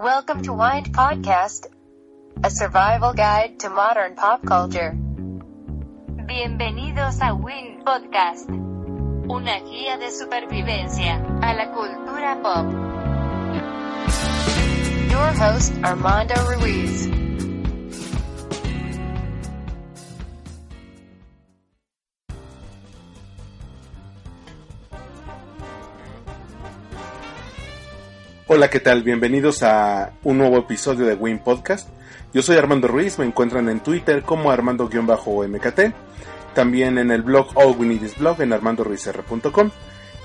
Welcome to Wind Podcast, a survival guide to modern pop culture. Bienvenidos a Wind Podcast, una guía de supervivencia a la cultura pop. Your host, Armando Ruiz. Hola, ¿qué tal? Bienvenidos a un nuevo episodio de Win Podcast. Yo soy Armando Ruiz, me encuentran en Twitter como Armando-MKT, también en el blog All We Blog en armandoruizr.com.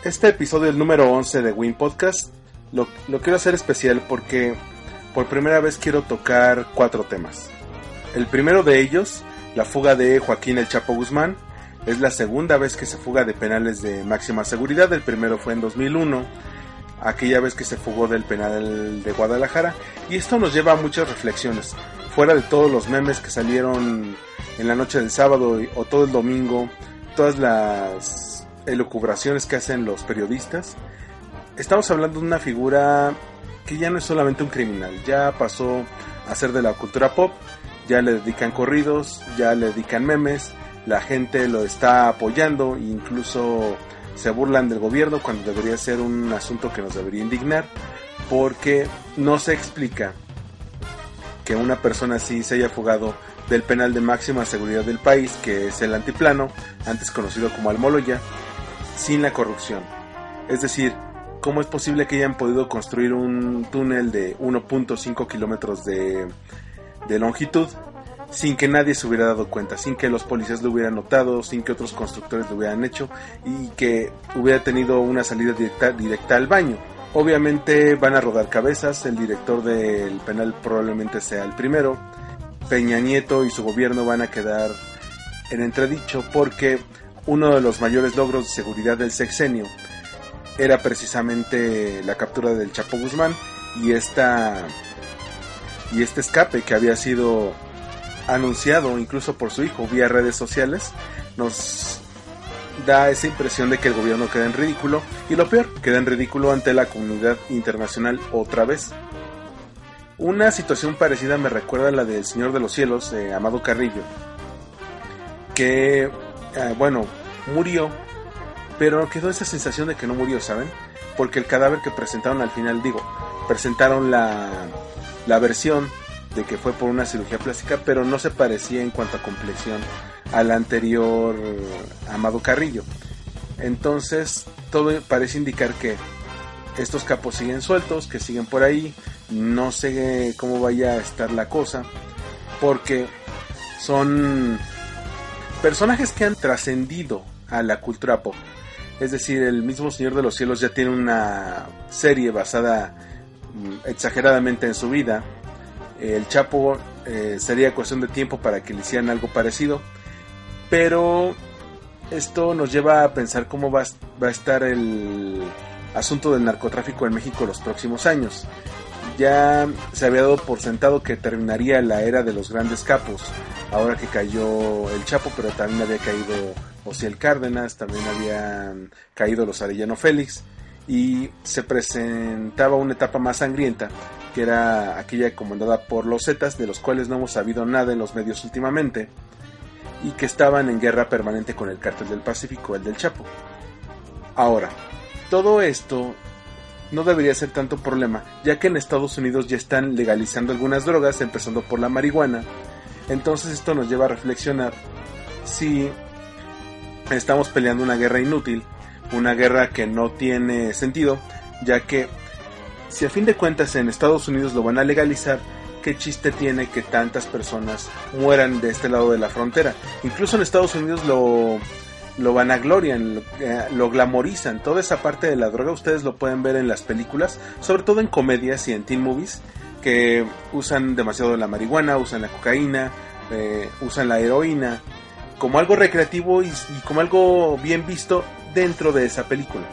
Este episodio, el número 11 de Win Podcast, lo, lo quiero hacer especial porque por primera vez quiero tocar cuatro temas. El primero de ellos, la fuga de Joaquín El Chapo Guzmán, es la segunda vez que se fuga de penales de máxima seguridad, el primero fue en 2001 aquella vez que se fugó del penal de Guadalajara. Y esto nos lleva a muchas reflexiones. Fuera de todos los memes que salieron en la noche del sábado o todo el domingo, todas las elucubraciones que hacen los periodistas, estamos hablando de una figura que ya no es solamente un criminal, ya pasó a ser de la cultura pop, ya le dedican corridos, ya le dedican memes, la gente lo está apoyando, incluso se burlan del gobierno cuando debería ser un asunto que nos debería indignar, porque no se explica que una persona así se haya fugado del penal de máxima seguridad del país, que es el antiplano, antes conocido como Almoloya, sin la corrupción. Es decir, ¿cómo es posible que hayan podido construir un túnel de 1.5 kilómetros de, de longitud sin que nadie se hubiera dado cuenta, sin que los policías lo hubieran notado, sin que otros constructores lo hubieran hecho y que hubiera tenido una salida directa, directa al baño. Obviamente van a rodar cabezas, el director del penal probablemente sea el primero, Peña Nieto y su gobierno van a quedar en entredicho porque uno de los mayores logros de seguridad del sexenio era precisamente la captura del Chapo Guzmán y esta y este escape que había sido anunciado incluso por su hijo vía redes sociales, nos da esa impresión de que el gobierno queda en ridículo y lo peor, queda en ridículo ante la comunidad internacional otra vez. Una situación parecida me recuerda a la del Señor de los Cielos, de Amado Carrillo, que, eh, bueno, murió, pero quedó esa sensación de que no murió, ¿saben? Porque el cadáver que presentaron al final, digo, presentaron la, la versión de que fue por una cirugía plástica, pero no se parecía en cuanto a complexión al anterior Amado Carrillo. Entonces, todo parece indicar que estos capos siguen sueltos, que siguen por ahí, no sé cómo vaya a estar la cosa, porque son personajes que han trascendido a la cultura pop. Es decir, el mismo Señor de los Cielos ya tiene una serie basada mm, exageradamente en su vida, el Chapo eh, sería cuestión de tiempo para que le hicieran algo parecido. Pero esto nos lleva a pensar cómo va, a estar el asunto del narcotráfico en México los próximos años. Ya se había dado por sentado que terminaría la era de los grandes capos, ahora que cayó el Chapo, pero también había caído Ociel Cárdenas, también habían caído los Arellano Félix, y se presentaba una etapa más sangrienta que era aquella comandada por los Zetas, de los cuales no hemos sabido nada en los medios últimamente, y que estaban en guerra permanente con el cártel del Pacífico, el del Chapo. Ahora, todo esto no debería ser tanto problema, ya que en Estados Unidos ya están legalizando algunas drogas, empezando por la marihuana. Entonces esto nos lleva a reflexionar si estamos peleando una guerra inútil, una guerra que no tiene sentido, ya que si a fin de cuentas en Estados Unidos lo van a legalizar, ¿qué chiste tiene que tantas personas mueran de este lado de la frontera? Incluso en Estados Unidos lo, lo vanaglorian, lo, eh, lo glamorizan. Toda esa parte de la droga ustedes lo pueden ver en las películas, sobre todo en comedias y en teen movies, que usan demasiado la marihuana, usan la cocaína, eh, usan la heroína, como algo recreativo y, y como algo bien visto dentro de esa película.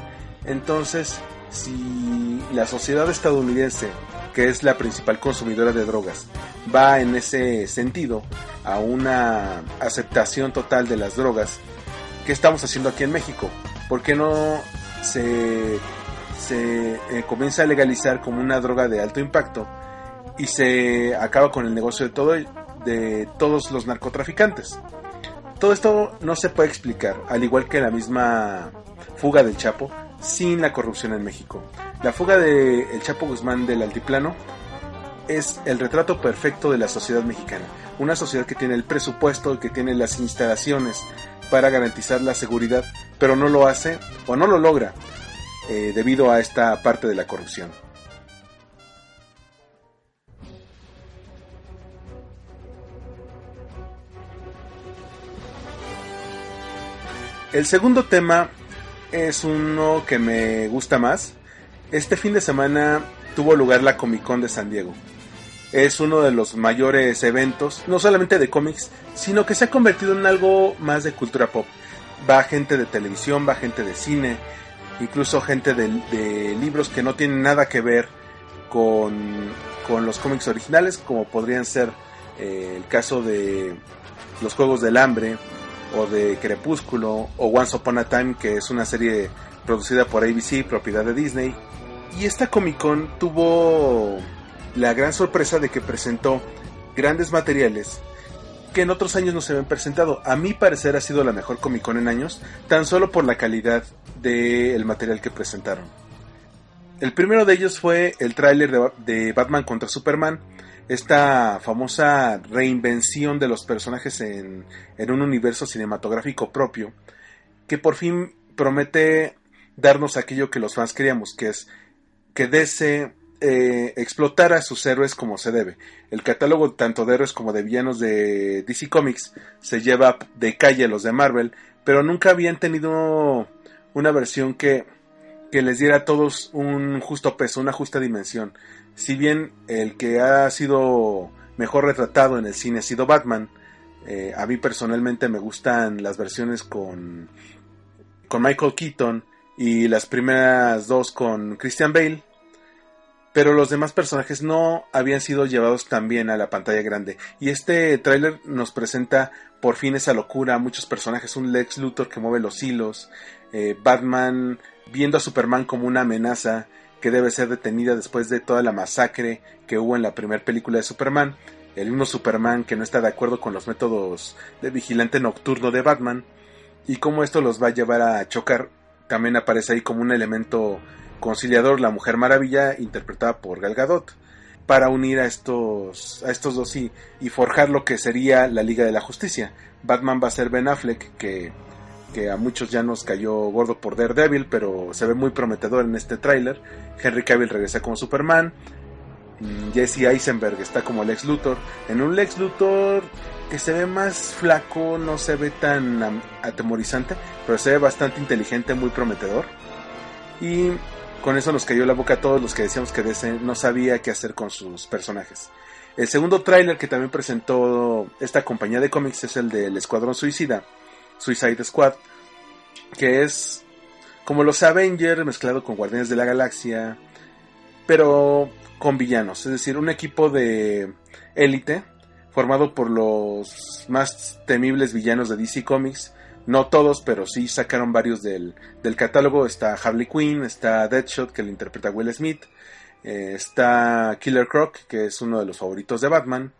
Entonces, si la sociedad estadounidense, que es la principal consumidora de drogas, va en ese sentido a una aceptación total de las drogas, ¿qué estamos haciendo aquí en México? ¿Por qué no se, se eh, comienza a legalizar como una droga de alto impacto y se acaba con el negocio de todo de todos los narcotraficantes. Todo esto no se puede explicar, al igual que la misma fuga del Chapo, sin la corrupción en México. La fuga de El Chapo Guzmán del Altiplano es el retrato perfecto de la sociedad mexicana. Una sociedad que tiene el presupuesto, que tiene las instalaciones para garantizar la seguridad, pero no lo hace o no lo logra eh, debido a esta parte de la corrupción. El segundo tema es uno que me gusta más. Este fin de semana tuvo lugar la Comic Con de San Diego. Es uno de los mayores eventos, no solamente de cómics, sino que se ha convertido en algo más de cultura pop. Va gente de televisión, va gente de cine, incluso gente de, libros que no tienen nada que ver con, con los cómics originales, como podrían ser eh, el caso de los Juegos del Hambre, o de Crepúsculo o Once Upon a Time, que es una serie producida por ABC, propiedad de Disney. Y esta Comic Con tuvo la gran sorpresa de que presentó grandes materiales que en otros años no se habían presentado. A mi parecer ha sido la mejor Comic Con en años, tan solo por la calidad del material que presentaron. El primero de ellos fue el tráiler de Batman contra Superman, esta famosa reinvención de los personajes en, un universo cinematográfico propio, que por fin promete darnos aquello que los fans queríamos, que es que DC eh, explotara a sus héroes como se debe. El catálogo tanto de héroes como de villanos de DC Comics se lleva de calle los de Marvel, pero nunca habían tenido una versión que, que les diera a todos un justo peso, una justa dimensión si bien el que ha sido mejor retratado en el cine ha sido Batman, eh, a mí personalmente me gustan las versiones con, con Michael Keaton y las primeras dos con Christian Bale, pero los demás personajes no habían sido llevados también a la pantalla grande. Y este tráiler nos presenta por fin esa locura, muchos personajes, un Lex Luthor que mueve los hilos, eh, Batman viendo a Superman como una amenaza, que debe ser detenida después de toda la masacre que hubo en la primera película de Superman, el mismo Superman que no está de acuerdo con los métodos de vigilante nocturno de Batman, y cómo esto los va a llevar a chocar, también aparece ahí como un elemento conciliador la Mujer Maravilla interpretada por Gal Gadot para unir a estos a estos dos y, y forjar lo que sería la Liga de la Justicia. Batman va a ser Ben Affleck que que a muchos ya nos cayó gordo por Daredevil, pero se ve muy prometedor en este tráiler. Henry Cavill regresa como Superman. Jesse Eisenberg está como Lex Luthor. En un Lex Luthor que se ve más flaco, no se ve tan atemorizante, pero se ve bastante inteligente, muy prometedor. Y con eso nos cayó la boca a todos los que decíamos que DC no sabía qué hacer con sus personajes. El segundo tráiler que también presentó esta compañía de cómics es el del Escuadrón Suicida Suicide Squad, que es como los Avengers mezclado con Guardianes de la Galaxia, pero con villanos, es decir, un equipo de élite formado por los más temibles villanos de DC Comics. No todos, pero sí sacaron varios del, catálogo. Está Harley Quinn, está Deadshot, que le interpreta Will Smith, eh, está Killer Croc, que es uno de los favoritos de Batman,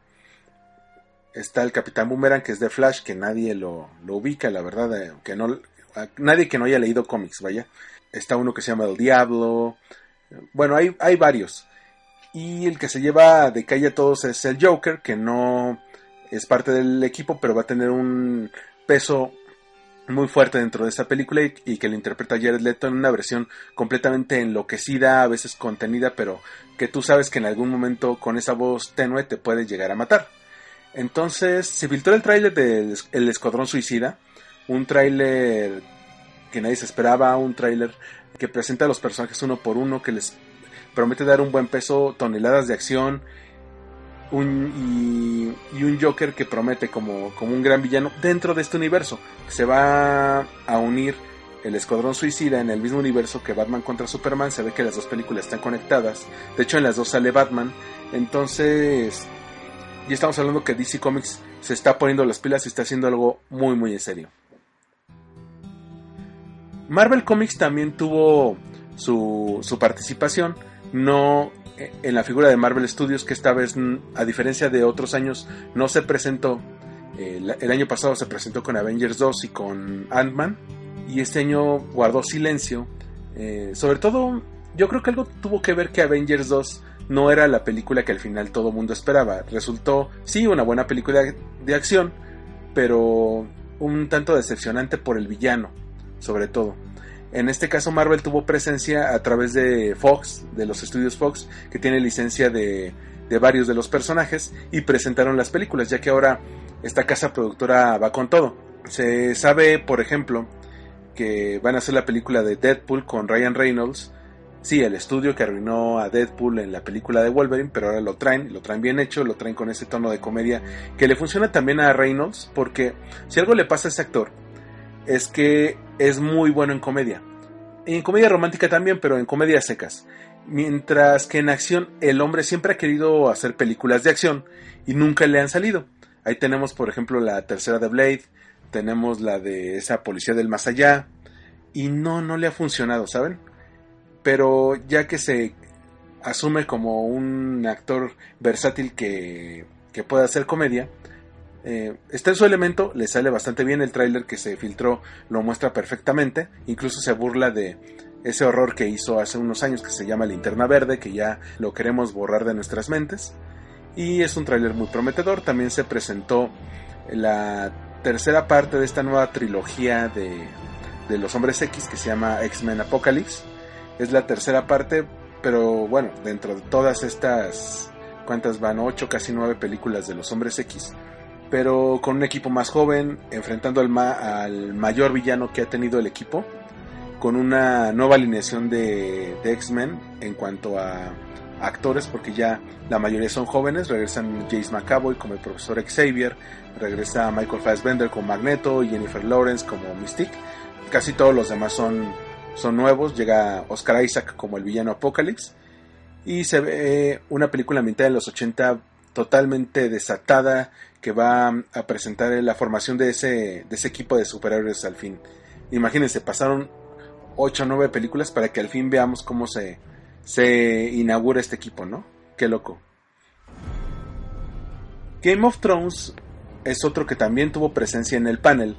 está el Capitán Boomerang, que es de Flash, que nadie lo, ubica, la verdad, eh, que no, nadie que no haya leído cómics, vaya. Está uno que se llama El Diablo. Bueno, hay, hay varios. Y el que se lleva de calle a todos es el Joker, que no es parte del equipo, pero va a tener un peso muy fuerte dentro de esta película y, que lo interpreta Jared Leto en una versión completamente enloquecida, a veces contenida, pero que tú sabes que en algún momento con esa voz tenue te puede llegar a matar. Entonces se filtró el tráiler del El Escuadrón Suicida, un tráiler que nadie se esperaba, un tráiler que presenta a los personajes uno por uno, que les promete dar un buen peso, toneladas de acción, un, y, un Joker que promete como, como un gran villano dentro de este universo. Se va a unir el Escuadrón Suicida en el mismo universo que Batman contra Superman. Se ve que las dos películas están conectadas. De hecho, en las dos sale Batman. Entonces, y estamos hablando que DC Comics se está poniendo las pilas y está haciendo algo muy muy en serio. Marvel Comics también tuvo su, su participación, no eh, en la figura de Marvel Studios, que esta vez, a diferencia de otros años, no se presentó. el año pasado se presentó con Avengers 2 y con Ant-Man, y este año guardó silencio. sobre todo, yo creo que algo tuvo que ver que Avengers 2 no era la película que al final todo mundo esperaba. Resultó, sí, una buena película de acción, pero un tanto decepcionante por el villano, sobre todo. En este caso Marvel tuvo presencia a través de Fox, de los estudios Fox, que tiene licencia de, de varios de los personajes, y presentaron las películas, ya que ahora esta casa productora va con todo. Se sabe, por ejemplo, que van a hacer la película de Deadpool con Ryan Reynolds, Sí, el estudio que arruinó a Deadpool en la película de Wolverine, pero ahora lo traen, lo traen bien hecho, lo traen con ese tono de comedia que le funciona también a Reynolds, porque si algo le pasa a ese actor, es que es muy bueno en comedia. En comedia romántica también, pero en comedias secas. Mientras que en acción el hombre siempre ha querido hacer películas de acción y nunca le han salido. Ahí tenemos, por ejemplo, la tercera de Blade, tenemos la de esa policía del más allá, y no, no le ha funcionado, ¿saben? Pero ya que se asume como un actor versátil que, que puede hacer comedia, eh, está en su elemento, le sale bastante bien el tráiler que se filtró, lo muestra perfectamente, incluso se burla de ese horror que hizo hace unos años que se llama Linterna Verde, que ya lo queremos borrar de nuestras mentes, y es un tráiler muy prometedor, también se presentó la tercera parte de esta nueva trilogía de, de los hombres X que se llama X-Men Apocalypse, es la tercera parte, pero bueno, dentro de todas estas, ¿cuántas van? Ocho, casi nueve películas de los hombres X. Pero con un equipo más joven, enfrentando al, al mayor villano que ha tenido el equipo, con una nueva alineación de, de X-Men en cuanto a actores, porque ya la mayoría son jóvenes. Regresan Jace McAvoy como el profesor Xavier, regresa Michael Fassbender como Magneto y Jennifer Lawrence como Mystique. Casi todos los demás son son nuevos. Llega Oscar Isaac como el villano Apocalypse. Y se ve una película ambientada en los 80 totalmente desatada que va a presentar la formación de ese, de ese equipo de superhéroes al fin. Imagínense, pasaron 8 o 9 películas para que al fin veamos cómo se, se inaugura este equipo, ¿no? Qué loco. Game of Thrones es otro que también tuvo presencia en el panel.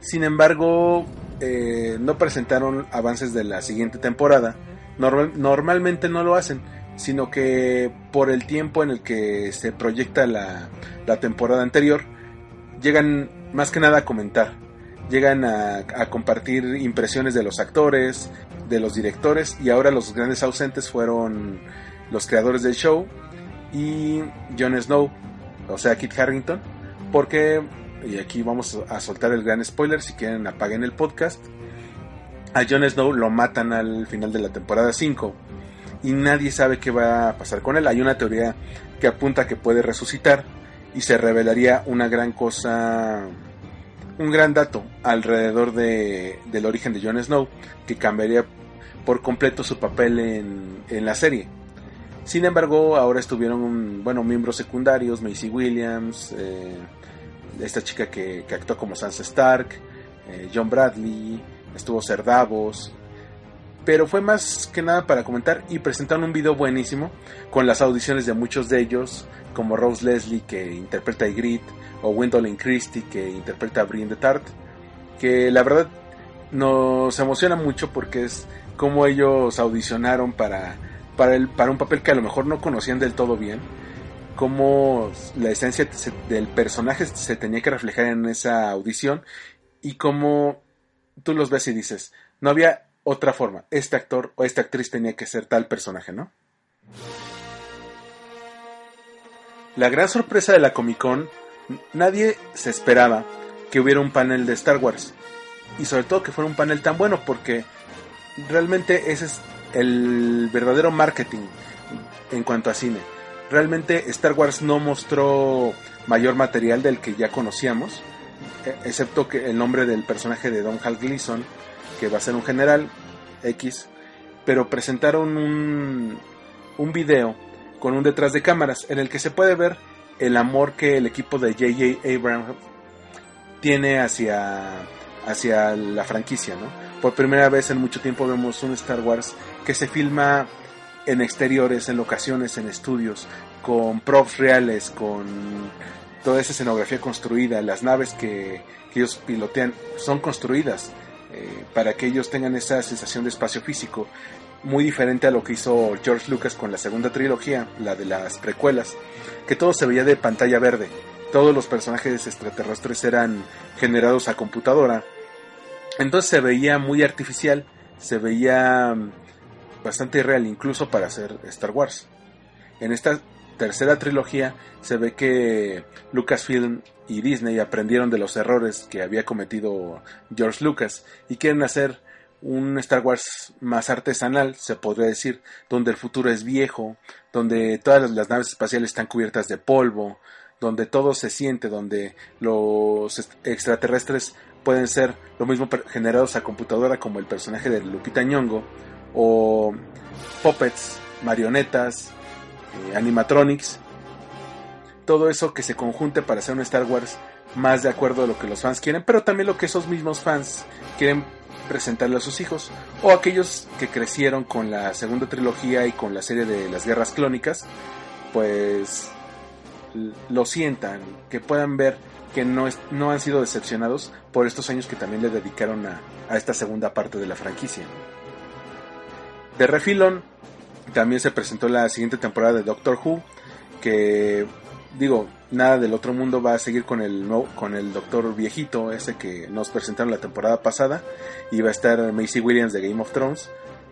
Sin embargo, eh, no presentaron avances de la siguiente temporada. normalmente no lo hacen, sino que por el tiempo en el que se proyecta la, temporada anterior, llegan más que nada a comentar. Llegan a, compartir impresiones de los actores, de los directores, y ahora los grandes ausentes fueron los creadores del show y Jon Snow, o sea, Kit Harrington, porque y aquí vamos a soltar el gran spoiler, si quieren apaguen el podcast. A Jon Snow lo matan al final de la temporada 5 y nadie sabe qué va a pasar con él. Hay una teoría que apunta que puede resucitar y se revelaría una gran cosa, un gran dato alrededor de, del origen de Jon Snow que cambiaría por completo su papel en, en la serie. Sin embargo, ahora estuvieron, bueno, miembros secundarios, Macy Williams, eh, esta chica que, actuó como Sansa Stark, eh, John Bradley, estuvo Ser Davos, pero fue más que nada para comentar y presentaron un video buenísimo con las audiciones de muchos de ellos, como Rose Leslie que interpreta a Ygritte o Gwendolyn Christie que interpreta a Brienne de Tart, que la verdad nos emociona mucho porque es como ellos audicionaron para, para, el, para un papel que a lo mejor no conocían del todo bien cómo la esencia del personaje se tenía que reflejar en esa audición y cómo tú los ves y dices, no había otra forma, este actor o esta actriz tenía que ser tal personaje, ¿no? La gran sorpresa de la Comic Con, nadie se esperaba que hubiera un panel de Star Wars y sobre todo que fuera un panel tan bueno porque realmente ese es el verdadero marketing en cuanto a cine realmente Star Wars no mostró mayor material del que ya conocíamos, e, excepto que el nombre del personaje de Don Hal Gleason, que va a ser un general X, pero presentaron un, video con un detrás de cámaras en el que se puede ver el amor que el equipo de J.J. Abrams tiene hacia, hacia la franquicia, ¿no? Por primera vez en mucho tiempo vemos un Star Wars que se filma en exteriores, en locaciones, en estudios, con props reales, con toda esa escenografía construida, las naves que, ellos pilotean son construidas eh, para que ellos tengan esa sensación de espacio físico, muy diferente a lo que hizo George Lucas con la segunda trilogía, la de las precuelas, que todo se veía de pantalla verde, todos los personajes extraterrestres eran generados a computadora, entonces se veía muy artificial, se veía bastante real incluso para hacer Star Wars. En esta tercera trilogía se ve que Lucasfilm y Disney aprendieron de los errores que había cometido George Lucas y quieren hacer un Star Wars más artesanal, se podría decir, donde el futuro es viejo, donde todas las naves espaciales están cubiertas de polvo, donde todo se siente, donde los extraterrestres pueden ser lo mismo generados a computadora como el personaje de Lupita Nyong'o o puppets, marionetas, eh, animatronics, todo eso que se conjunte para hacer un Star Wars más de acuerdo a lo que los fans quieren, pero también lo que esos mismos fans quieren presentarle a sus hijos, o aquellos que crecieron con la segunda trilogía y con la serie de las guerras clónicas, pues lo sientan, que puedan ver que no, es, no han sido decepcionados por estos años que también le dedicaron a, a esta segunda parte de la franquicia. De refilón, también se presentó la siguiente temporada de Doctor Who, que digo, nada del otro mundo va a seguir con el con el Doctor viejito, ese que nos presentaron la temporada pasada, y va a estar Macy Williams de Game of Thrones,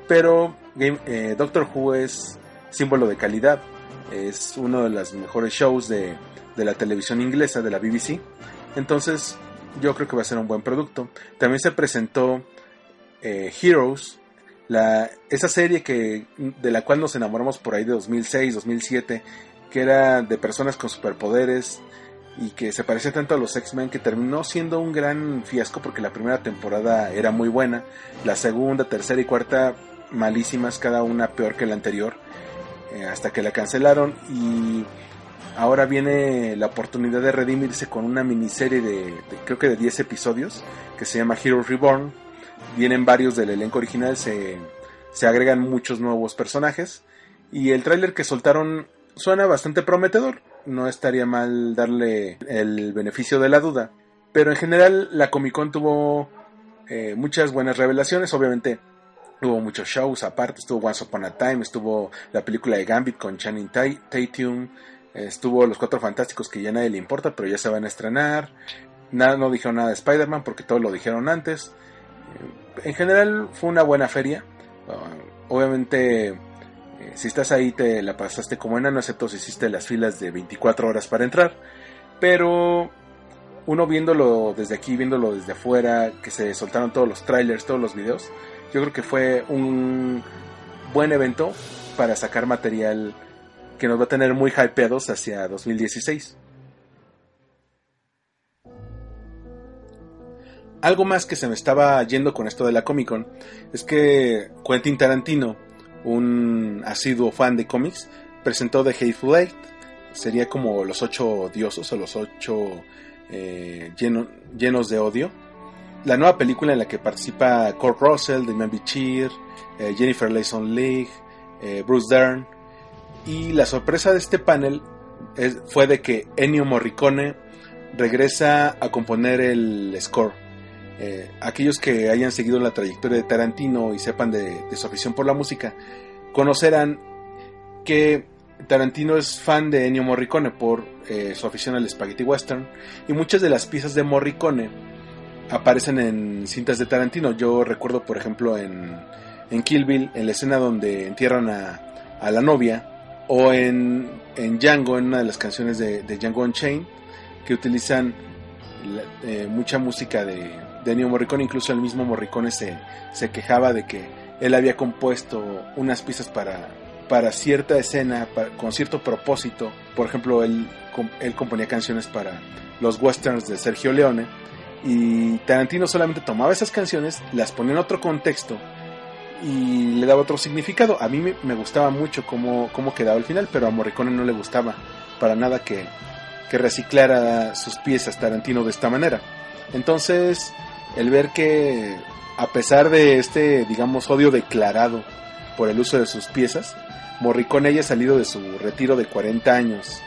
pero eh, Doctor Who es símbolo de calidad, es uno de los mejores shows de, de la televisión inglesa, de la BBC, entonces yo creo que va a ser un buen producto. También se presentó eh, Heroes, la, esa serie que, de la cual nos enamoramos por ahí de 2006, 2007, que era de personas con superpoderes y que se parecía tanto a los X-Men que terminó siendo un gran fiasco porque la primera temporada era muy buena, la segunda, tercera y cuarta malísimas, cada una peor que la anterior, eh, hasta que la cancelaron y ahora viene la oportunidad de redimirse con una miniserie de, creo que de 10 episodios que se llama Heroes Reborn vienen varios del elenco original, se, se agregan muchos nuevos personajes. Y el tráiler que soltaron suena bastante prometedor, no estaría mal darle el beneficio de la duda, pero en general la Comic Con tuvo eh, muchas buenas revelaciones, obviamente hubo muchos shows aparte, estuvo Once Upon a Time, estuvo la película de Gambit con Channing Tatum, estuvo Los Cuatro Fantásticos que ya nadie le importa, pero ya se van a estrenar, nada, no dijeron nada de Spider-Man porque todo lo dijeron antes, en general fue una buena feria. Uh, obviamente, eh, si estás ahí te la pasaste como enano, excepto si hiciste las filas de 24 horas para entrar. Pero uno viéndolo desde aquí, viéndolo desde afuera, que se soltaron todos los trailers, todos los videos, yo creo que fue un buen evento para sacar material que nos va a tener muy hypeados hacia 2016. Algo más que se me estaba yendo con esto de la Comic Con es que Quentin Tarantino, un asiduo fan de cómics, presentó The Hateful Eight. Sería como los ocho diosos o los ocho eh, llenos de odio. La nueva película en la que participa Kurt Russell, Damian Bichir, eh, Jennifer Layson Leigh, eh, Bruce Dern. Y la sorpresa de este panel fue de que Ennio Morricone regresa a componer el score eh, aquellos que hayan seguido la trayectoria de Tarantino y sepan de, su afición por la música, conocerán que Tarantino es fan de Ennio Morricone por eh, su afición al spaghetti western y muchas de las piezas de Morricone aparecen en cintas de Tarantino. Yo recuerdo, por ejemplo, en, en Kill Bill, en la escena donde entierran a, a la novia, o en, en, Django, en una de las canciones de, de Django Unchained, que utilizan eh, mucha música de, de Ennio Morricone, incluso el mismo Morricone se, se quejaba de que él había compuesto unas piezas para, para cierta escena, con cierto propósito. Por ejemplo, él, él componía canciones para los westerns de Sergio Leone y Tarantino solamente tomaba esas canciones, las ponía en otro contexto y le daba otro significado. A mí me, gustaba mucho cómo, cómo, quedaba el final, pero a Morricone no le gustaba para nada que, que reciclara sus piezas Tarantino de esta manera. Entonces, el ver que a pesar de este, digamos, odio declarado por el uso de sus piezas, Morricone haya salido de su retiro de 40 años,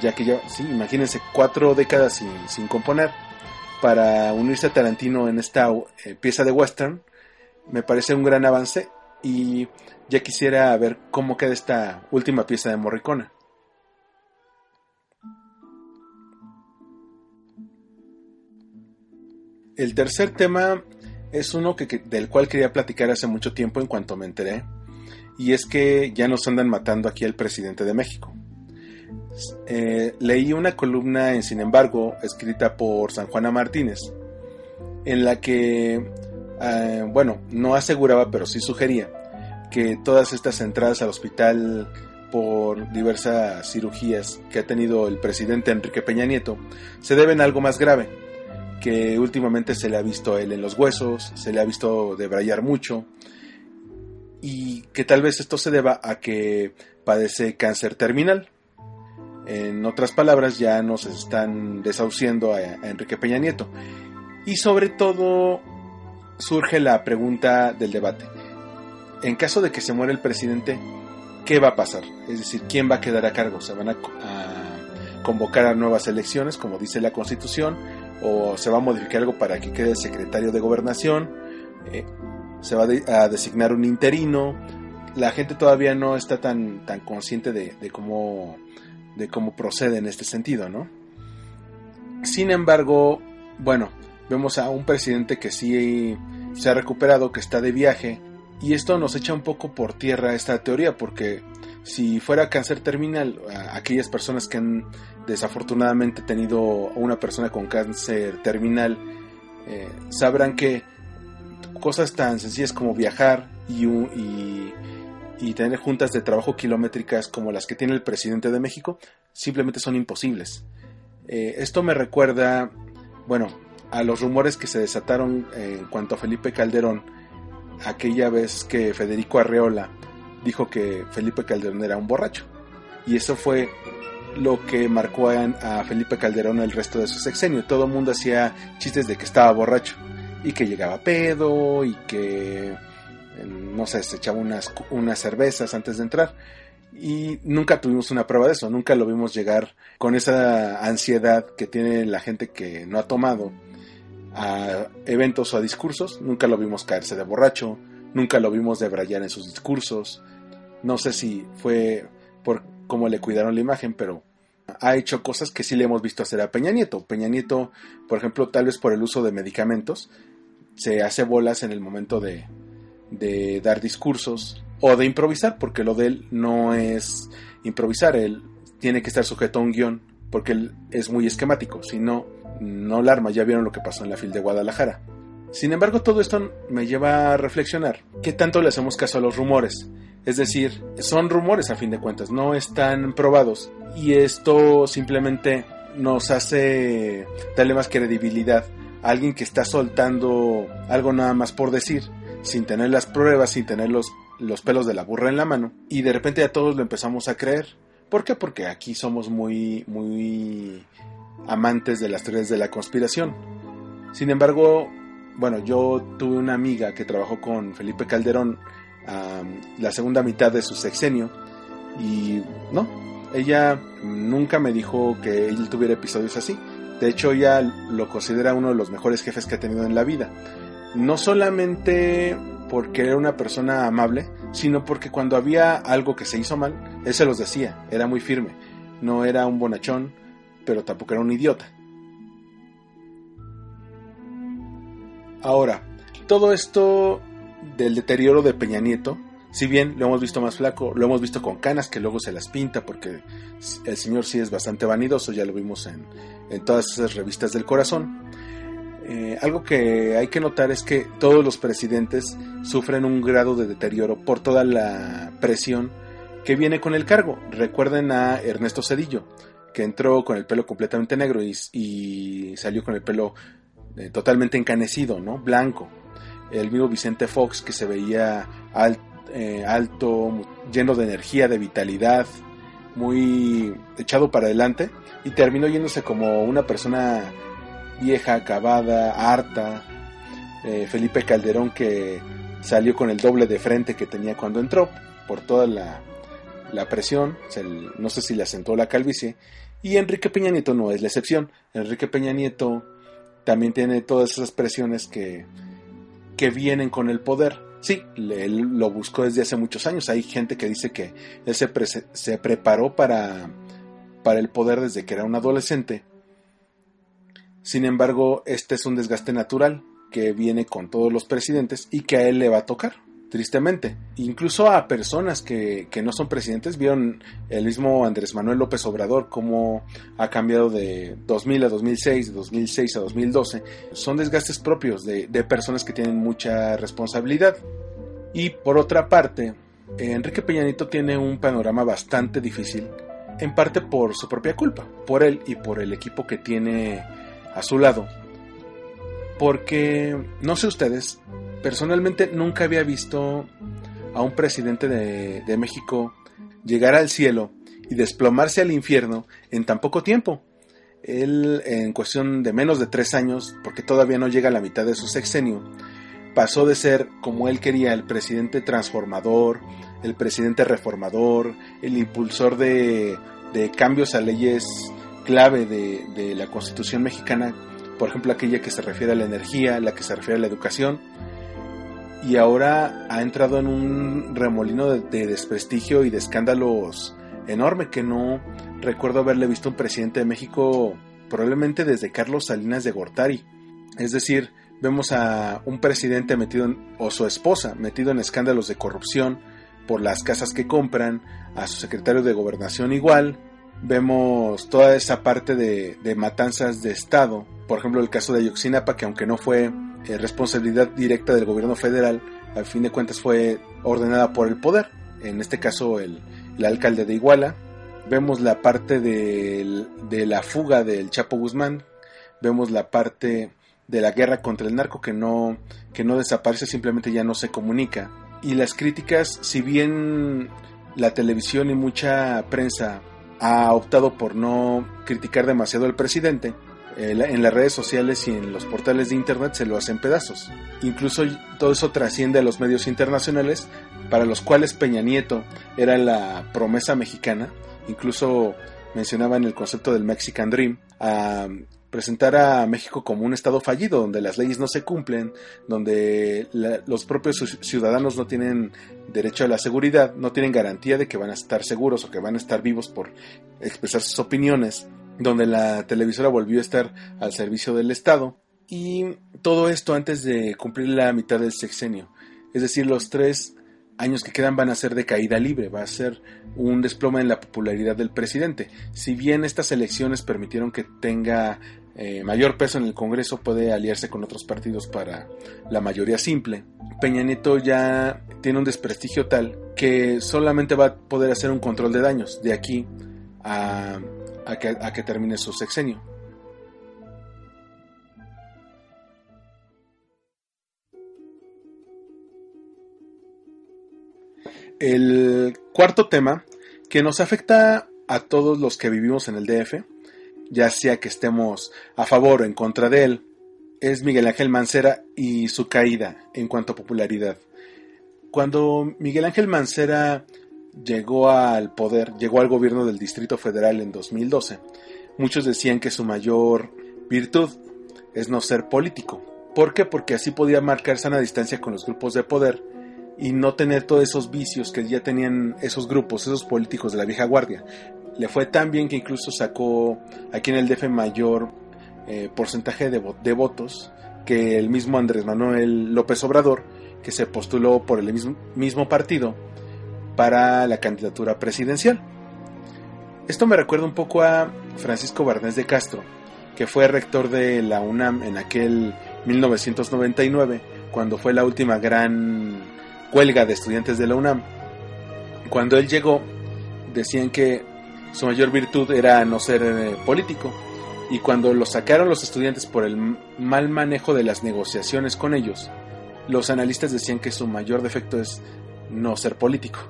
ya que ya, sí, imagínense, cuatro décadas sin, componer, para unirse a Tarantino en esta eh, pieza de western, me parece un gran avance y ya quisiera ver cómo queda esta última pieza de Morricone. El tercer tema es uno que, del cual quería platicar hace mucho tiempo en cuanto me enteré, y es que ya nos andan matando aquí al presidente de México. Eh, leí una columna en Sin embargo, escrita por San Juana Martínez, en la que, eh, bueno, no aseguraba, pero sí sugería que todas estas entradas al hospital por diversas cirugías que ha tenido el presidente Enrique Peña Nieto se deben a algo más grave, que últimamente se le ha visto a él en los huesos, se le ha visto debrayar mucho, y que tal vez esto se deba a que padece cáncer terminal. En otras palabras, ya nos están desahuciendo a, Enrique Peña Nieto. Y sobre todo surge la pregunta del debate. En caso de que se muera el presidente, ¿qué va a pasar? Es decir, ¿quién va a quedar a cargo? ¿Se van a, convocar a nuevas elecciones, como dice la Constitución? ¿O se va a modificar algo para que quede secretario de gobernación? Eh, se va a designar un interino. La gente todavía no está tan, tan consciente de, cómo, de cómo procede en este sentido, ¿no? Sin embargo, bueno, vemos a un presidente que sí se ha recuperado, que está de viaje, y esto nos echa un poco por tierra esta teoría, porque si fuera cáncer terminal, aquellas personas que han desafortunadamente tenido una persona con cáncer terminal, eh, sabrán que cosas tan sencillas como viajar y, y, tener juntas de trabajo kilométricas como las que tiene el presidente de México simplemente son imposibles. Eh, esto me recuerda, bueno, a los rumores que se desataron en cuanto a Felipe Calderón, aquella vez que Federico Arreola dijo que Felipe Calderón era un borracho. Y eso fue lo que marcó a, Felipe Calderón el resto de su sexenio. Todo el mundo hacía chistes de que estaba borracho y que llegaba pedo y que, no sé, se echaba unas, unas cervezas antes de entrar. Y nunca tuvimos una prueba de eso, nunca lo vimos llegar con esa ansiedad que tiene la gente que no ha tomado a eventos o a discursos, nunca lo vimos caerse de borracho, nunca lo vimos debrayar en sus discursos. No sé si fue por cómo le cuidaron la imagen, pero ha hecho cosas que sí le hemos visto hacer a Peña Nieto. Peña Nieto, por ejemplo, tal vez por el uso de medicamentos, se hace bolas en el momento de, dar discursos o de improvisar, porque lo de él no es improvisar, él tiene que estar sujeto a un guion, porque él es muy esquemático, si no, no la arma, ya vieron lo que pasó en la fil de Guadalajara. Sin embargo, todo esto me lleva a reflexionar, ¿qué tanto le hacemos caso a los rumores? Es decir, son rumores a fin de cuentas, no están probados y esto simplemente nos hace darle más credibilidad alguien que está soltando algo nada más por decir, sin tener las pruebas, sin tener los, los pelos de la burra en la mano, y de repente a todos lo empezamos a creer. ¿Por qué? Porque aquí somos muy, muy amantes de las teorías de la conspiración. Sin embargo, bueno, yo tuve una amiga que trabajó con Felipe Calderón la segunda mitad de su sexenio y no, ella nunca me dijo que él tuviera episodios así. De hecho, ella lo considera uno de los mejores jefes que ha tenido en la vida. No solamente porque era una persona amable, sino porque cuando había algo que se hizo mal, él se los decía, era muy firme. No era un bonachón, pero tampoco era un idiota. Ahora, todo esto del deterioro de Peña Nieto si bien lo hemos visto más flaco, lo hemos visto con canas que luego se las pinta porque el señor sí es bastante vanidoso, ya lo vimos en, todas esas revistas del corazón. Eh, algo que hay que notar es que todos los presidentes sufren un grado de deterioro por toda la presión que viene con el cargo. Recuerden a Ernesto Cedillo, que entró con el pelo completamente negro y, salió con el pelo eh, totalmente encanecido, ¿no? Blanco. El mismo Vicente Fox, que se veía alto eh, alto, lleno de energía, de vitalidad, muy echado para adelante y terminó yéndose como una persona vieja, acabada, harta. Eh, Felipe Calderón que salió con el doble de frente que tenía cuando entró por toda la la presión, no sé si le asentó la calvicie, y Enrique Peña Nieto no es la excepción. Enrique Peña Nieto también tiene todas esas presiones que, que vienen con el poder. Sí, él lo buscó desde hace muchos años. Hay gente que dice que él se, preparó para, para el poder desde que era un adolescente. Sin embargo, este es un desgaste natural que viene con todos los presidentes y que a él le va a tocar tristemente. Incluso a personas que, no son presidentes, vieron el mismo Andrés Manuel López Obrador cómo ha cambiado de 2000 a 2006, de 2006 a 2012. Son desgastes propios de, de personas que tienen mucha responsabilidad. Y por otra parte, Enrique Peñanito tiene un panorama bastante difícil, en parte por su propia culpa, por él y por el equipo que tiene a su lado. Porque, no sé ustedes, personalmente nunca había visto a un presidente de, México llegar al cielo y desplomarse al infierno en tan poco tiempo. Él, en cuestión de menos de tres años, porque todavía no llega a la mitad de su sexenio, pasó de ser, como él quería, el presidente transformador, el presidente reformador, el impulsor de, cambios a leyes clave de, de, la Constitución mexicana, por ejemplo aquella que se refiere a la energía, la que se refiere a la educación, y ahora ha entrado en un remolino de, desprestigio y de escándalos enorme que no recuerdo haberle visto un presidente de México probablemente desde Carlos Salinas de Gortari. Es decir, vemos a un presidente metido en, o su esposa metido en escándalos de corrupción por las casas que compran, a su secretario de gobernación igual, vemos toda esa parte de, de matanzas de Estado, por ejemplo el caso de Ayotzinapa que aunque no fue eh, responsabilidad directa del gobierno federal, al fin de cuentas fue ordenada por el poder, en este caso el, alcalde de Iguala. Vemos la parte de, la fuga del Chapo Guzmán, vemos la parte de la guerra contra el narco que no, que no desaparece, simplemente ya no se comunica. Y las críticas, si bien la televisión y mucha prensa ha optado por no criticar demasiado al presidente, en las redes sociales y en los portales de internet se lo hacen pedazos. Incluso todo eso trasciende a los medios internacionales para los cuales Peña Nieto era la promesa mexicana. Incluso mencionaba en el concepto del Mexican Dream a presentar a México como un estado fallido, donde las leyes no se cumplen, donde los propios ciudadanos no tienen derecho a la seguridad, no tienen garantía de que van a estar seguros o que van a estar vivos por expresar sus opiniones donde la televisora volvió a estar al servicio del Estado, y todo esto antes de cumplir la mitad del sexenio. Es decir, los tres años que quedan van a ser de caída libre, va a ser un desplome en la popularidad del presidente. Si bien estas elecciones permitieron que tenga eh, mayor peso en el Congreso, puede aliarse con otros partidos para la mayoría simple. Peña Nieto ya tiene un desprestigio tal que solamente va a poder hacer un control de daños de aquí a a que, termine su sexenio. El cuarto tema que nos afecta a todos los que vivimos en el DF, ya sea que estemos a favor o en contra de él, es Miguel Ángel Mancera y su caída en cuanto a popularidad. Cuando Miguel Ángel Mancera llegó al poder, llegó al gobierno del Distrito Federal en 2012, muchos decían que su mayor virtud es no ser político. ¿Por qué? Porque así podía marcar sana distancia con los grupos de poder y no tener todos esos vicios que ya tenían esos grupos, esos políticos de la vieja guardia. Le fue tan bien que incluso sacó aquí en el DF mayor eh, porcentaje de, de votos que el mismo Andrés Manuel López Obrador, que se postuló por el mismo, mismo partido para la candidatura presidencial. Esto me recuerda un poco a Francisco Barnés de Castro, que fue rector de la UNAM en aquel 1999, cuando fue la última gran huelga de estudiantes de la UNAM. Cuando él llegó, decían que su mayor virtud era no ser eh, político, y cuando lo sacaron los estudiantes por el mal manejo de las negociaciones con ellos, los analistas decían que su mayor defecto es no ser político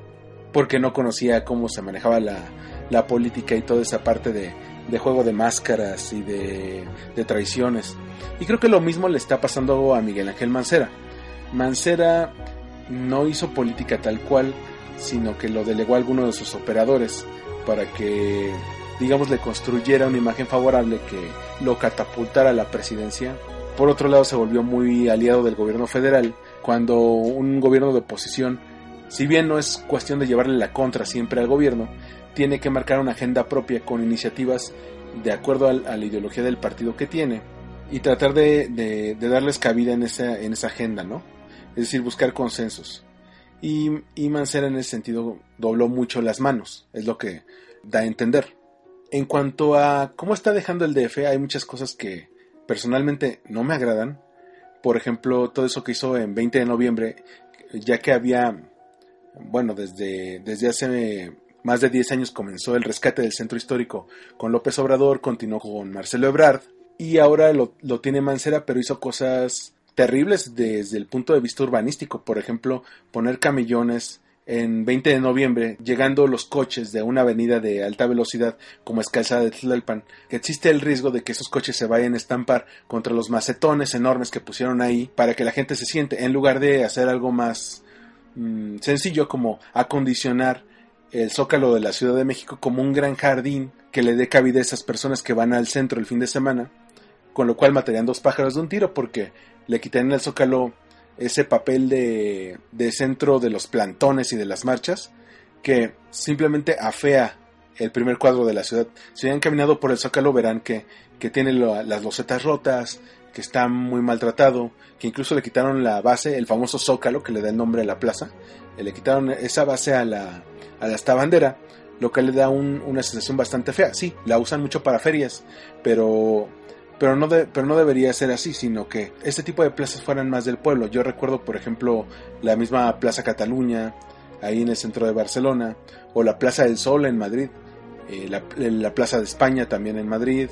porque no conocía cómo se manejaba la, política y toda esa parte de, juego de máscaras y de, de, traiciones. Y creo que lo mismo le está pasando a Miguel Ángel Mancera. Mancera no hizo política tal cual sino que lo delegó a alguno de sus operadores para que, digamos, le construyera una imagen favorable que lo catapultara a la presidencia. Por otro lado, se volvió muy aliado del gobierno federal cuando un gobierno de oposición, si bien no es cuestión de llevarle la contra siempre al gobierno, tiene que marcar una agenda propia con iniciativas de acuerdo a la ideología del partido que tiene y tratar de, darles cabida en esa, en esa agenda, ¿no? Es decir, buscar consensos. Y, y Mancera en ese sentido dobló mucho las manos, es lo que da a entender. En cuanto a cómo está dejando el DF, hay muchas cosas que personalmente no me agradan. Por ejemplo, todo eso que hizo en 20 de noviembre, ya que había, bueno, desde, desde hace más de 10 años comenzó el rescate del centro histórico con López Obrador, continuó con Marcelo Ebrard y ahora lo, lo tiene Mancera, pero hizo cosas terribles desde el punto de vista urbanístico. Por ejemplo, poner camillones en 20 de noviembre, llegando los coches de una avenida de alta velocidad como es Calzada de Tlalpan, que existe el riesgo de que esos coches se vayan a estampar contra los macetones enormes que pusieron ahí para que la gente se siente, en lugar de hacer algo más mm, sencillo como acondicionar el zócalo de la Ciudad de México como un gran jardín que le dé cabida a esas personas que van al centro el fin de semana, con lo cual matarían dos pájaros de un tiro porque le quitarían al zócalo ese papel de, de centro de los plantones y de las marchas que simplemente afea el primer cuadro de la ciudad. Si han caminado por el Zócalo verán que, que tiene las losetas rotas, que está muy maltratado, que incluso le quitaron la base, el famoso Zócalo que le da el nombre a la plaza, le quitaron esa base a la, a esta bandera, lo que le da una sensación bastante fea. Sí, la usan mucho para ferias, pero pero no, pero no debería ser así, sino que este tipo de plazas fueran más del pueblo. Yo recuerdo, por ejemplo, la misma Plaza Cataluña, ahí en el centro de Barcelona, o la Plaza del Sol en Madrid, eh, la, Plaza de España también en Madrid,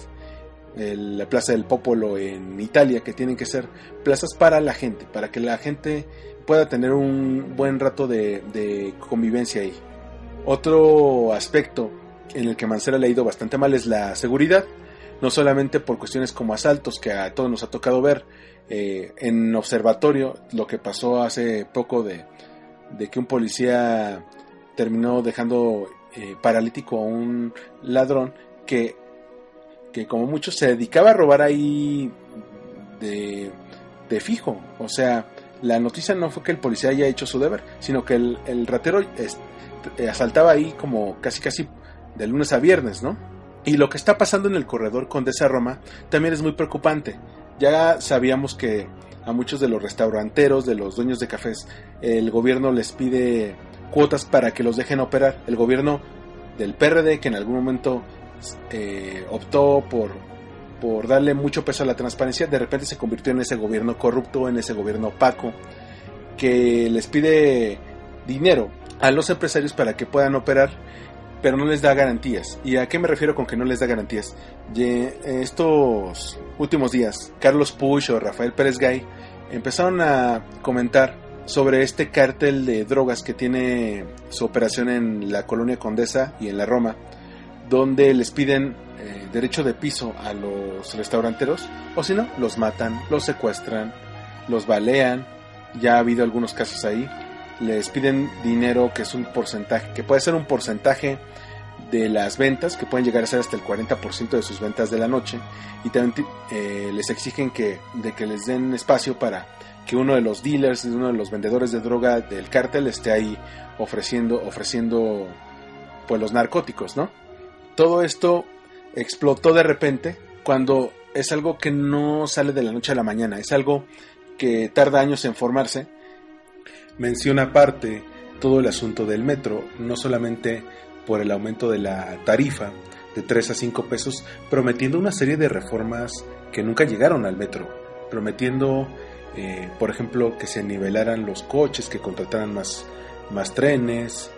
la Plaza del Popolo en Italia, que tienen que ser plazas para la gente, para que la gente pueda tener un buen rato de, convivencia ahí. Otro aspecto en el que Mancera ha ido bastante mal es la seguridad no solamente por cuestiones como asaltos que a todos nos ha tocado ver eh, en observatorio, lo que pasó hace poco de, que un policía terminó dejando eh, paralítico a un ladrón que, que como muchos se dedicaba a robar ahí de, de fijo, o sea, la noticia no fue que el policía haya hecho su deber, sino que el, ratero asaltaba ahí como casi casi de lunes a viernes, ¿no? Y lo que está pasando en el corredor Condesa Roma también es muy preocupante. Ya sabíamos que a muchos de los restauranteros, de los dueños de cafés, el gobierno les pide cuotas para que los dejen operar. El gobierno del PRD, que en algún momento eh, optó por, por darle mucho peso a la transparencia, de repente se convirtió en ese gobierno corrupto, en ese gobierno opaco, que les pide dinero a los empresarios para que puedan operar pero no les da garantías. ¿Y a qué me refiero con que no les da garantías? estos últimos días, Carlos Puch o Rafael Pérez Gay empezaron a comentar sobre este cártel de drogas que tiene su operación en la colonia Condesa y en la Roma, donde les piden eh, derecho de piso a los restauranteros, o si no, los matan, los secuestran, los balean, ya ha habido algunos casos ahí, les piden dinero que es un porcentaje, que puede ser un porcentaje de las ventas, que pueden llegar a ser hasta el 40% de sus ventas de la noche, y también eh, les exigen que, de que les den espacio para que uno de los dealers, uno de los vendedores de droga del cártel esté ahí ofreciendo, ofreciendo pues los narcóticos, ¿no? Todo esto explotó de repente cuando es algo que no sale de la noche a la mañana, es algo que tarda años en formarse. Menciona aparte todo el asunto del metro, no solamente por el aumento de la tarifa de 3 a 5 pesos, prometiendo una serie de reformas que nunca llegaron al metro, prometiendo, eh, por ejemplo, que se nivelaran los coches, que contrataran más, más trenes,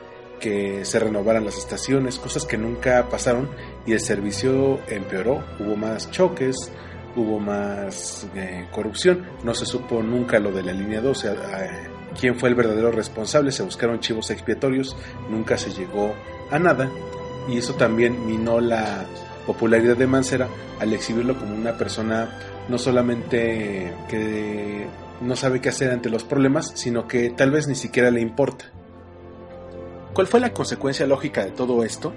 que se renovaran las estaciones, cosas que nunca pasaron y el servicio empeoró, hubo más choques, hubo más eh, corrupción, no se supo nunca lo de la línea 12 quién fue el verdadero responsable, se buscaron chivos expiatorios, nunca se llegó a nada. Y eso también minó la popularidad de Mancera al exhibirlo como una persona no solamente que no sabe qué hacer ante los problemas, sino que tal vez ni siquiera le importa. ¿Cuál fue la consecuencia lógica de todo esto?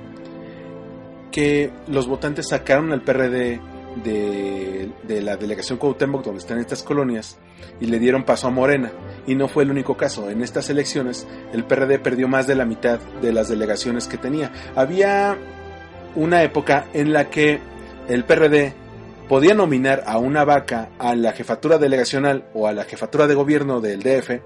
Que los votantes sacaron al PRD de, la delegación Cuauhtémoc, donde están estas colonias, y le dieron paso a Morena. Y no fue el único caso. En estas elecciones, el PRD perdió más de la mitad de las delegaciones que tenía. Había una época en la que el PRD podía nominar a una vaca a la jefatura delegacional o a la jefatura de gobierno del DF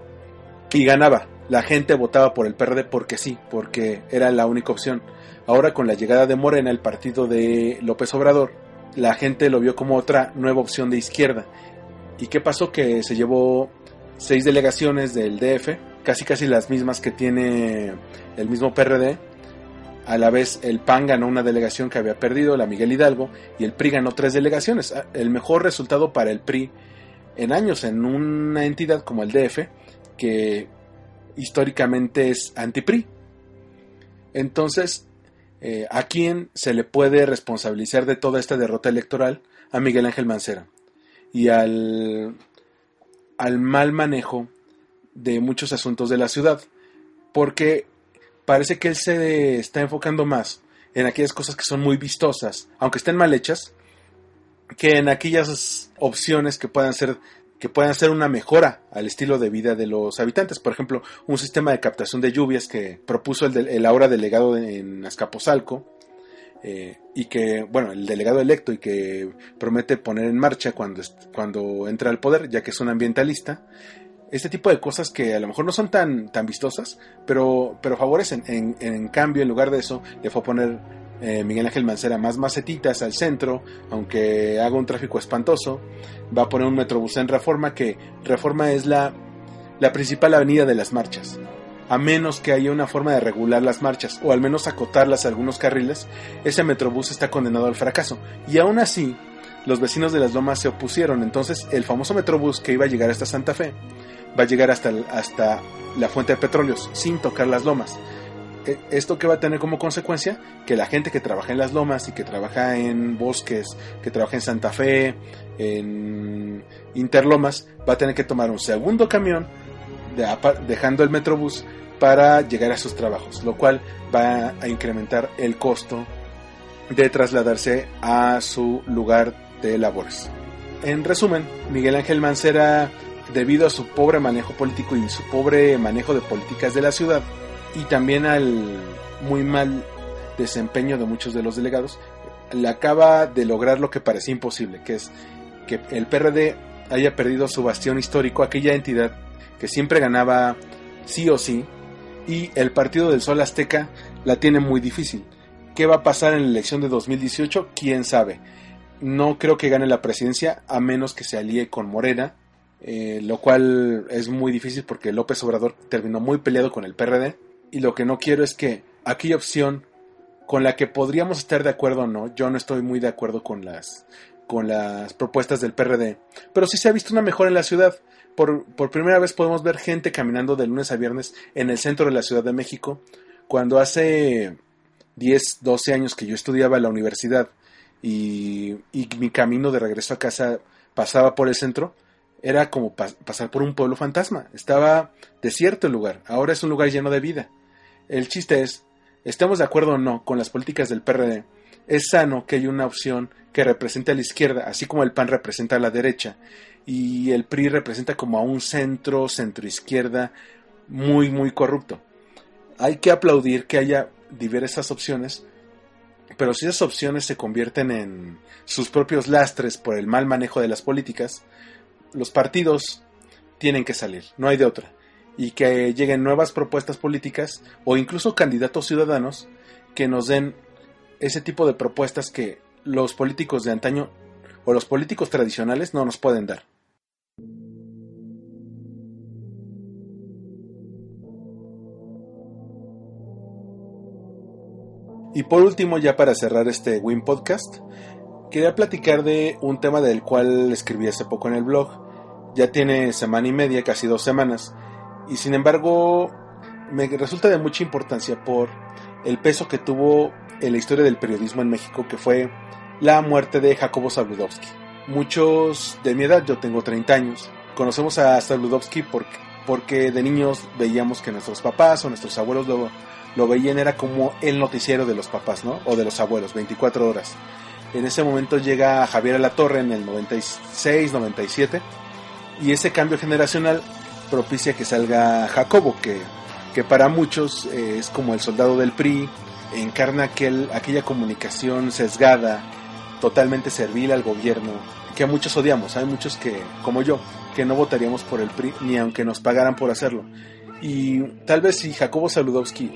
y ganaba. La gente votaba por el PRD porque sí, porque era la única opción. Ahora con la llegada de Morena, el partido de López Obrador, la gente lo vio como otra nueva opción de izquierda. ¿Y qué pasó? Que se llevó seis delegaciones del DF, casi casi las mismas que tiene el mismo PRD. A la vez el PAN ganó una delegación que había perdido, la Miguel Hidalgo, y el PRI ganó tres delegaciones. El mejor resultado para el PRI en años en una entidad como el DF, que históricamente es anti-PRI. Entonces, eh, ¿a quién se le puede responsabilizar de toda esta derrota electoral? A Miguel Ángel Mancera y al, al mal manejo de muchos asuntos de la ciudad, porque parece que él se está enfocando más en aquellas cosas que son muy vistosas, aunque estén mal hechas, que en aquellas opciones que puedan ser que puedan ser una mejora al estilo de vida de los habitantes. Por ejemplo, un sistema de captación de lluvias que propuso el, ahora delegado en Azcapotzalco, eh, y que, bueno, el delegado electo y que promete poner en marcha cuando, cuando entra al poder, ya que es un ambientalista. Este tipo de cosas que a lo mejor no son tan, tan vistosas, pero, pero favorecen. En, en cambio, en lugar de eso, le fue a poner eh, Miguel Ángel Mancera más macetitas al centro, aunque haga un tráfico espantoso. Va a poner un metrobús en Reforma, que Reforma es la, la principal avenida de las marchas. A menos que haya una forma de regular las marchas, o al menos acotarlas a algunos carriles, ese metrobús está condenado al fracaso. Y aún así, los vecinos de las lomas se opusieron. Entonces, el famoso metrobús que iba a llegar hasta Santa Fe va a llegar hasta, hasta la fuente de petróleos, sin tocar las lomas. E, esto que va a tener como consecuencia que la gente que trabaja en las lomas y que trabaja en bosques, que trabaja en Santa Fe, en Interlomas, va a tener que tomar un segundo camión dejando el metrobús para llegar a sus trabajos, lo cual va a incrementar el costo de trasladarse a su lugar de labores. En resumen, Miguel Ángel Mancera, debido a su pobre manejo político y su pobre manejo de políticas de la ciudad, y también al muy mal desempeño de muchos de los delegados, le acaba de lograr lo que parecía imposible, que es que el PRD haya perdido su bastión histórico, aquella entidad que siempre ganaba sí o sí, y el Partido del Sol Azteca la tiene muy difícil. ¿Qué va a pasar en la elección de 2018? ¿Quién sabe? No creo que gane la presidencia a menos que se alíe con Morena, eh, lo cual es muy difícil porque López Obrador terminó muy peleado con el PRD y lo que no quiero es que aquella opción con la que podríamos estar de acuerdo o no, yo no estoy muy de acuerdo con las con las propuestas del PRD, pero sí se ha visto una mejora en la ciudad. Por, por primera vez podemos ver gente caminando de lunes a viernes en el centro de la Ciudad de México, cuando hace 10, 12 años que yo estudiaba en la universidad y, y mi camino de regreso a casa pasaba por el centro, era como pasar por un pueblo fantasma. Estaba desierto el lugar, ahora es un lugar lleno de vida. El chiste es, estemos de acuerdo o no con las políticas del PRD, es sano que haya una opción que represente a la izquierda, así como el PAN representa a la derecha, y el PRI representa como a un centro, centro izquierda, muy, muy corrupto. Hay que aplaudir que haya diversas opciones, pero si esas opciones se convierten en sus propios lastres por el mal manejo de las políticas, los partidos tienen que salir, no hay de otra y que lleguen nuevas propuestas políticas o incluso candidatos ciudadanos que nos den ese tipo de propuestas que los políticos de antaño o los políticos tradicionales no nos pueden dar. Y por último, ya para cerrar este Win Podcast, quería platicar de un tema del cual escribí hace poco en el blog. Ya tiene semana y media, casi dos semanas, y sin embargo me resulta de mucha importancia por el peso que tuvo en la historia del periodismo en México, que fue la muerte de Jacobo Zabludovsky. Muchos de mi edad, yo tengo 30 años, conocemos a Zabludovsky porque, porque de niños veíamos que nuestros papás o nuestros abuelos lo, lo veían era como el noticiero de los papás, ¿no? O de los abuelos, 24 horas. En ese momento llega Javier a la Torre en el 96, 97 y ese cambio generacional propicia que salga Jacobo, que, que para muchos eh, es como el soldado del PRI, encarna aquel, aquella comunicación sesgada, totalmente servil al gobierno, que a muchos odiamos. Hay muchos que, como yo, que no votaríamos por el PRI ni aunque nos pagaran por hacerlo. Y tal vez si Jacobo Saludowski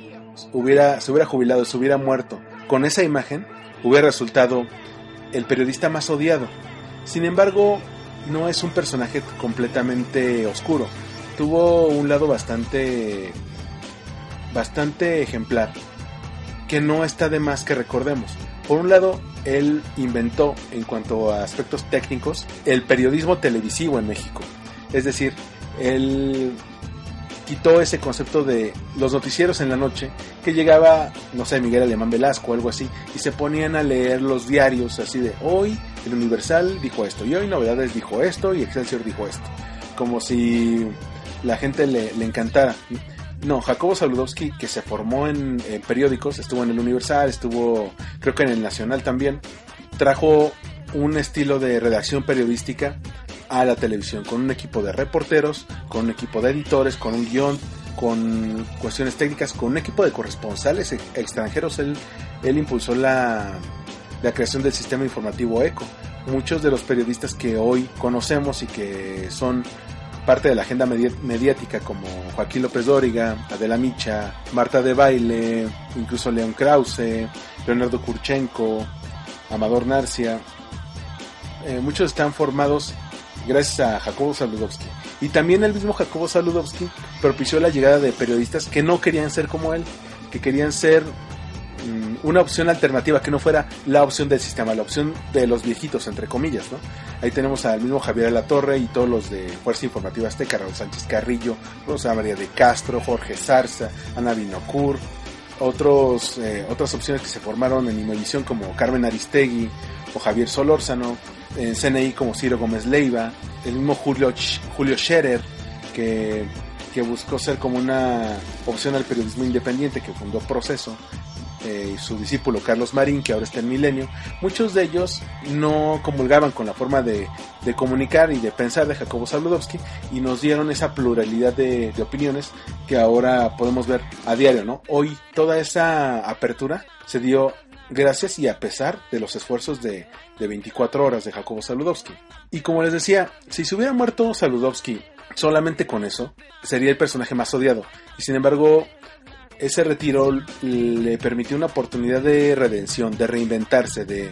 hubiera, se hubiera jubilado, se hubiera muerto con esa imagen, hubiera resultado el periodista más odiado. Sin embargo, no es un personaje completamente oscuro. Tuvo un lado bastante bastante ejemplar que no está de más que recordemos. Por un lado, él inventó en cuanto a aspectos técnicos el periodismo televisivo en México. Es decir, él quitó ese concepto de los noticieros en la noche, que llegaba, no sé, Miguel Alemán Velasco o algo así, y se ponían a leer los diarios así de hoy el Universal dijo esto, y hoy Novedades dijo esto, y Excelsior dijo esto, como si la gente le, encantara. No, Jacobo Saludowski, que se formó en, en periódicos, estuvo en el Universal, estuvo creo que en el Nacional también, trajo un estilo de redacción periodística a la televisión, con un equipo de reporteros, con un equipo de editores, con un guion, con cuestiones técnicas, con un equipo de corresponsales extranjeros. Él, él impulsó la, la creación del sistema informativo ECO. Muchos de los periodistas que hoy conocemos y que son parte de la agenda mediática como Joaquín López Dóriga, Adela Micha, Marta de Baile, incluso León Krause, Leonardo Kurchenko, Amador Narcia, eh, muchos están formados gracias a Jacobo Saludowski. Y también el mismo Jacobo Saludowski propició la llegada de periodistas que no querían ser como él, que querían ser una opción alternativa, que no fuera la opción del sistema, la opción de los viejitos, entre comillas, ¿no? Ahí tenemos al mismo Javier de la Torre y todos los de Fuerza Informativa Azteca, Raúl Sánchez Carrillo, Rosa María de Castro, Jorge Zarza, Ana Binocur, otros, eh, otras opciones que se formaron en Imevisión como Carmen Aristegui o Javier Solórzano, en CNI como Ciro Gómez Leiva, el mismo Julio, Julio Scherer, que, que buscó ser como una opción al periodismo independiente, que fundó Proceso, eh, y su discípulo Carlos Marín, que ahora está en Milenio, muchos de ellos no comulgaban con la forma de, comunicar y de pensar de Jacobo Saludowski y nos dieron esa pluralidad de, de, opiniones que ahora podemos ver a diario, ¿no? Hoy toda esa apertura se dio gracias y a pesar de los esfuerzos de, de 24 horas de Jacobo Saludowski. Y como les decía, si se hubiera muerto Saludowski solamente con eso, sería el personaje más odiado. Y sin embargo, ese retiro le permitió una oportunidad de redención, de reinventarse, de,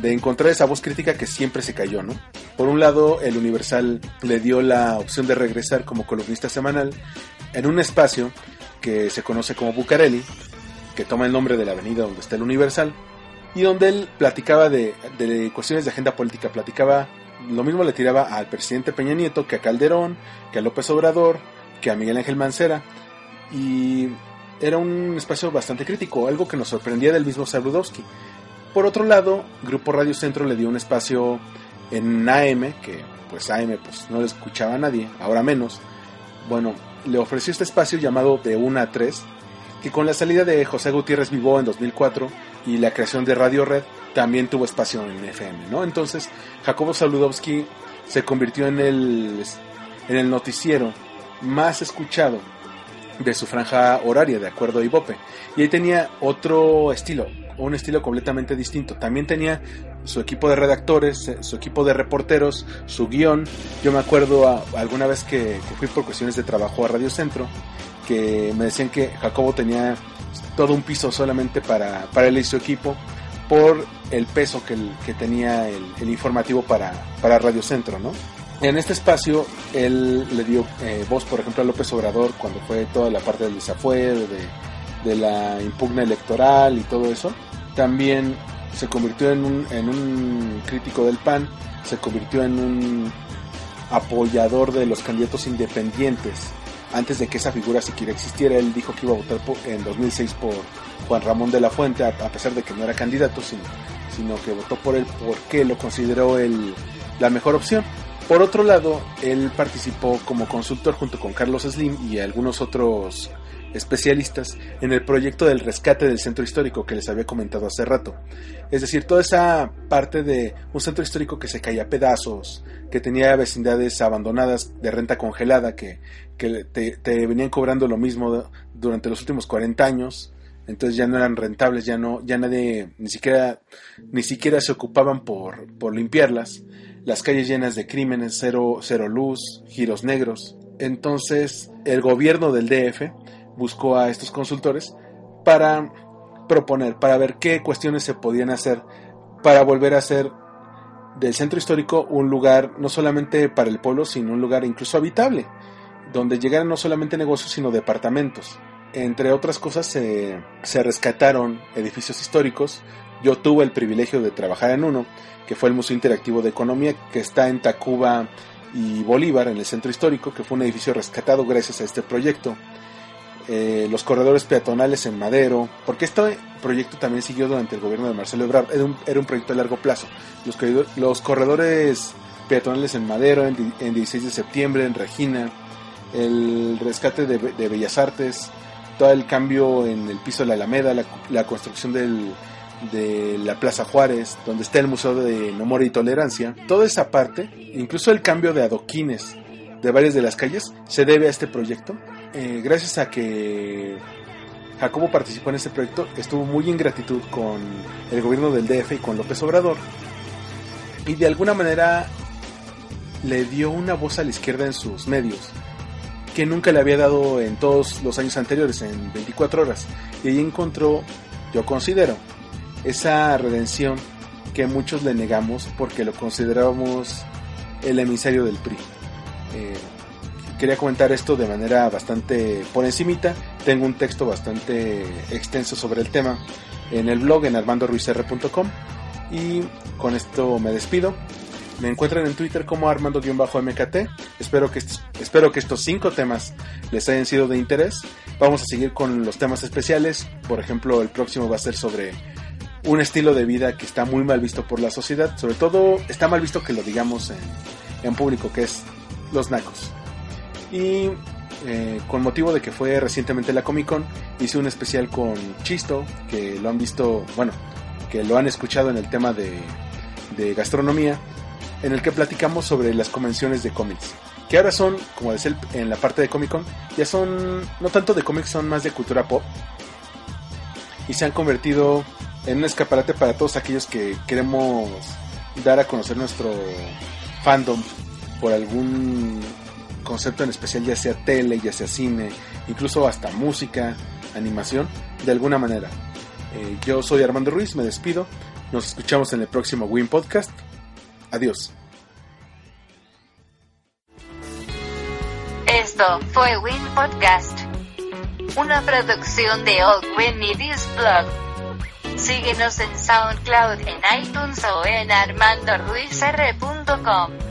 de encontrar esa voz crítica que siempre se cayó, ¿no? Por un lado, el Universal le dio la opción de regresar como columnista semanal en un espacio que se conoce como Bucareli, que toma el nombre de la avenida donde está el Universal, y donde él platicaba de, cuestiones de agenda política, platicaba, lo mismo le tiraba al presidente Peña Nieto que a Calderón, que a López Obrador, que a Miguel Ángel Mancera, y era un espacio bastante crítico, algo que nos sorprendía del mismo Saludowski. Por otro lado, Grupo Radio Centro le dio un espacio en AM, que pues AM pues no le escuchaba a nadie, ahora menos. Bueno, le ofreció este espacio llamado de 1 a 3, que con la salida de José Gutiérrez Vivó en 2004 y la creación de Radio Red también tuvo espacio en FM, ¿no? Entonces, Jacobo Saludowski se convirtió en el, en el noticiero más escuchado de su franja horaria, de acuerdo a Ibope. Y ahí tenía otro estilo, un estilo completamente distinto. También tenía su equipo de redactores, su equipo de reporteros, su guion. Yo me acuerdo alguna vez que, que, fui por cuestiones de trabajo a Radio Centro que me decían que Jacobo tenía todo un piso solamente para, para él y su equipo por el peso que, que tenía el, el, informativo para, para Radio Centro, ¿no? En este espacio él le dio eh, voz, por ejemplo, a López Obrador cuando fue toda la parte del desafuero, de, la impugna electoral y todo eso. También se convirtió en un, en un crítico del PAN, se convirtió en un apoyador de los candidatos independientes antes de que esa figura siquiera existiera, él dijo que iba a votar en 2006 por Juan Ramón de la Fuente, a, pesar de que no era candidato, sino, sino que votó por él porque lo consideró el, la mejor opción. Por otro lado, él participó como consultor junto con Carlos Slim y algunos otros especialistas en el proyecto del rescate del centro histórico que les había comentado hace rato. Es decir, toda esa parte de un centro histórico que se caía a pedazos, que tenía vecindades abandonadas de renta congelada, que, te, venían cobrando lo mismo durante los últimos 40 años, entonces ya no eran rentables, ya no, ya nadie, ni siquiera, ni siquiera se ocupaban por, por limpiarlas, las calles llenas de crímenes, cero, cero luz, giros negros. Entonces el gobierno del DF buscó a estos consultores para proponer, para ver qué cuestiones se podían hacer para volver a hacer del centro histórico un lugar no solamente para el pueblo, sino un lugar incluso habitable, donde llegaran no solamente negocios, sino departamentos. Entre otras cosas, se, se rescataron edificios históricos. Yo tuve el privilegio de trabajar en uno, que fue el Museo Interactivo de Economía, que está en Tacuba y Bolívar, en el centro histórico, que fue un edificio rescatado gracias a este proyecto. Eh, los corredores peatonales en Madero, porque este proyecto también siguió durante el gobierno de Marcelo Ebrard, era un, era un proyecto a largo plazo. Los, los corredores peatonales en Madero, en, 16 de septiembre, en Regina, el rescate de, Bellas Artes, todo el cambio en el piso de la Alameda, la, construcción del, de la Plaza Juárez, donde está el Museo de Memoria y Tolerancia, toda esa parte, incluso el cambio de adoquines de varias de las calles, se debe a este proyecto eh, gracias a que Jacobo participó en este proyecto, estuvo muy en gratitud con el gobierno del DF y con López Obrador. Y de alguna manera le dio una voz a la izquierda en sus medios, que nunca le había dado en todos los años anteriores, en 24 horas. Y ahí encontró, yo considero, esa redención que muchos le negamos porque lo considerábamos el emisario del PRI. Eh, quería comentar esto de manera bastante por encimita. Tengo un texto bastante extenso sobre el tema en el blog en armandoruizr.com y con esto me despido. Me encuentran en Twitter como armando-mkt. Espero que, espero que estos cinco temas les hayan sido de interés. Vamos a seguir con los temas especiales. Por ejemplo, el próximo va a ser sobre un estilo de vida que está muy mal visto por la sociedad. Sobre todo está mal visto que lo digamos en, público, que es los nacos. Y eh, con motivo de que fue recientemente la Comic Con, hice un especial con Chisto, que lo han visto, bueno, que lo han escuchado en el tema de, de gastronomía, en el que platicamos sobre las convenciones de cómics. Que ahora son, como decía en la parte de Comic Con, ya son, no tanto de cómics, son más de cultura pop. Y se han convertido en un escaparate para todos aquellos que queremos dar a conocer nuestro fandom por algún concepto en especial, ya sea tele, ya sea cine, incluso hasta música, animación, de alguna manera. Eh, yo soy Armando Ruiz, me despido. Nos escuchamos en el próximo Win Podcast. Adiós. Esto fue Win Podcast, una producción de Old Win Blog. Síguenos en SoundCloud, en iTunes o en armandoruizr.com.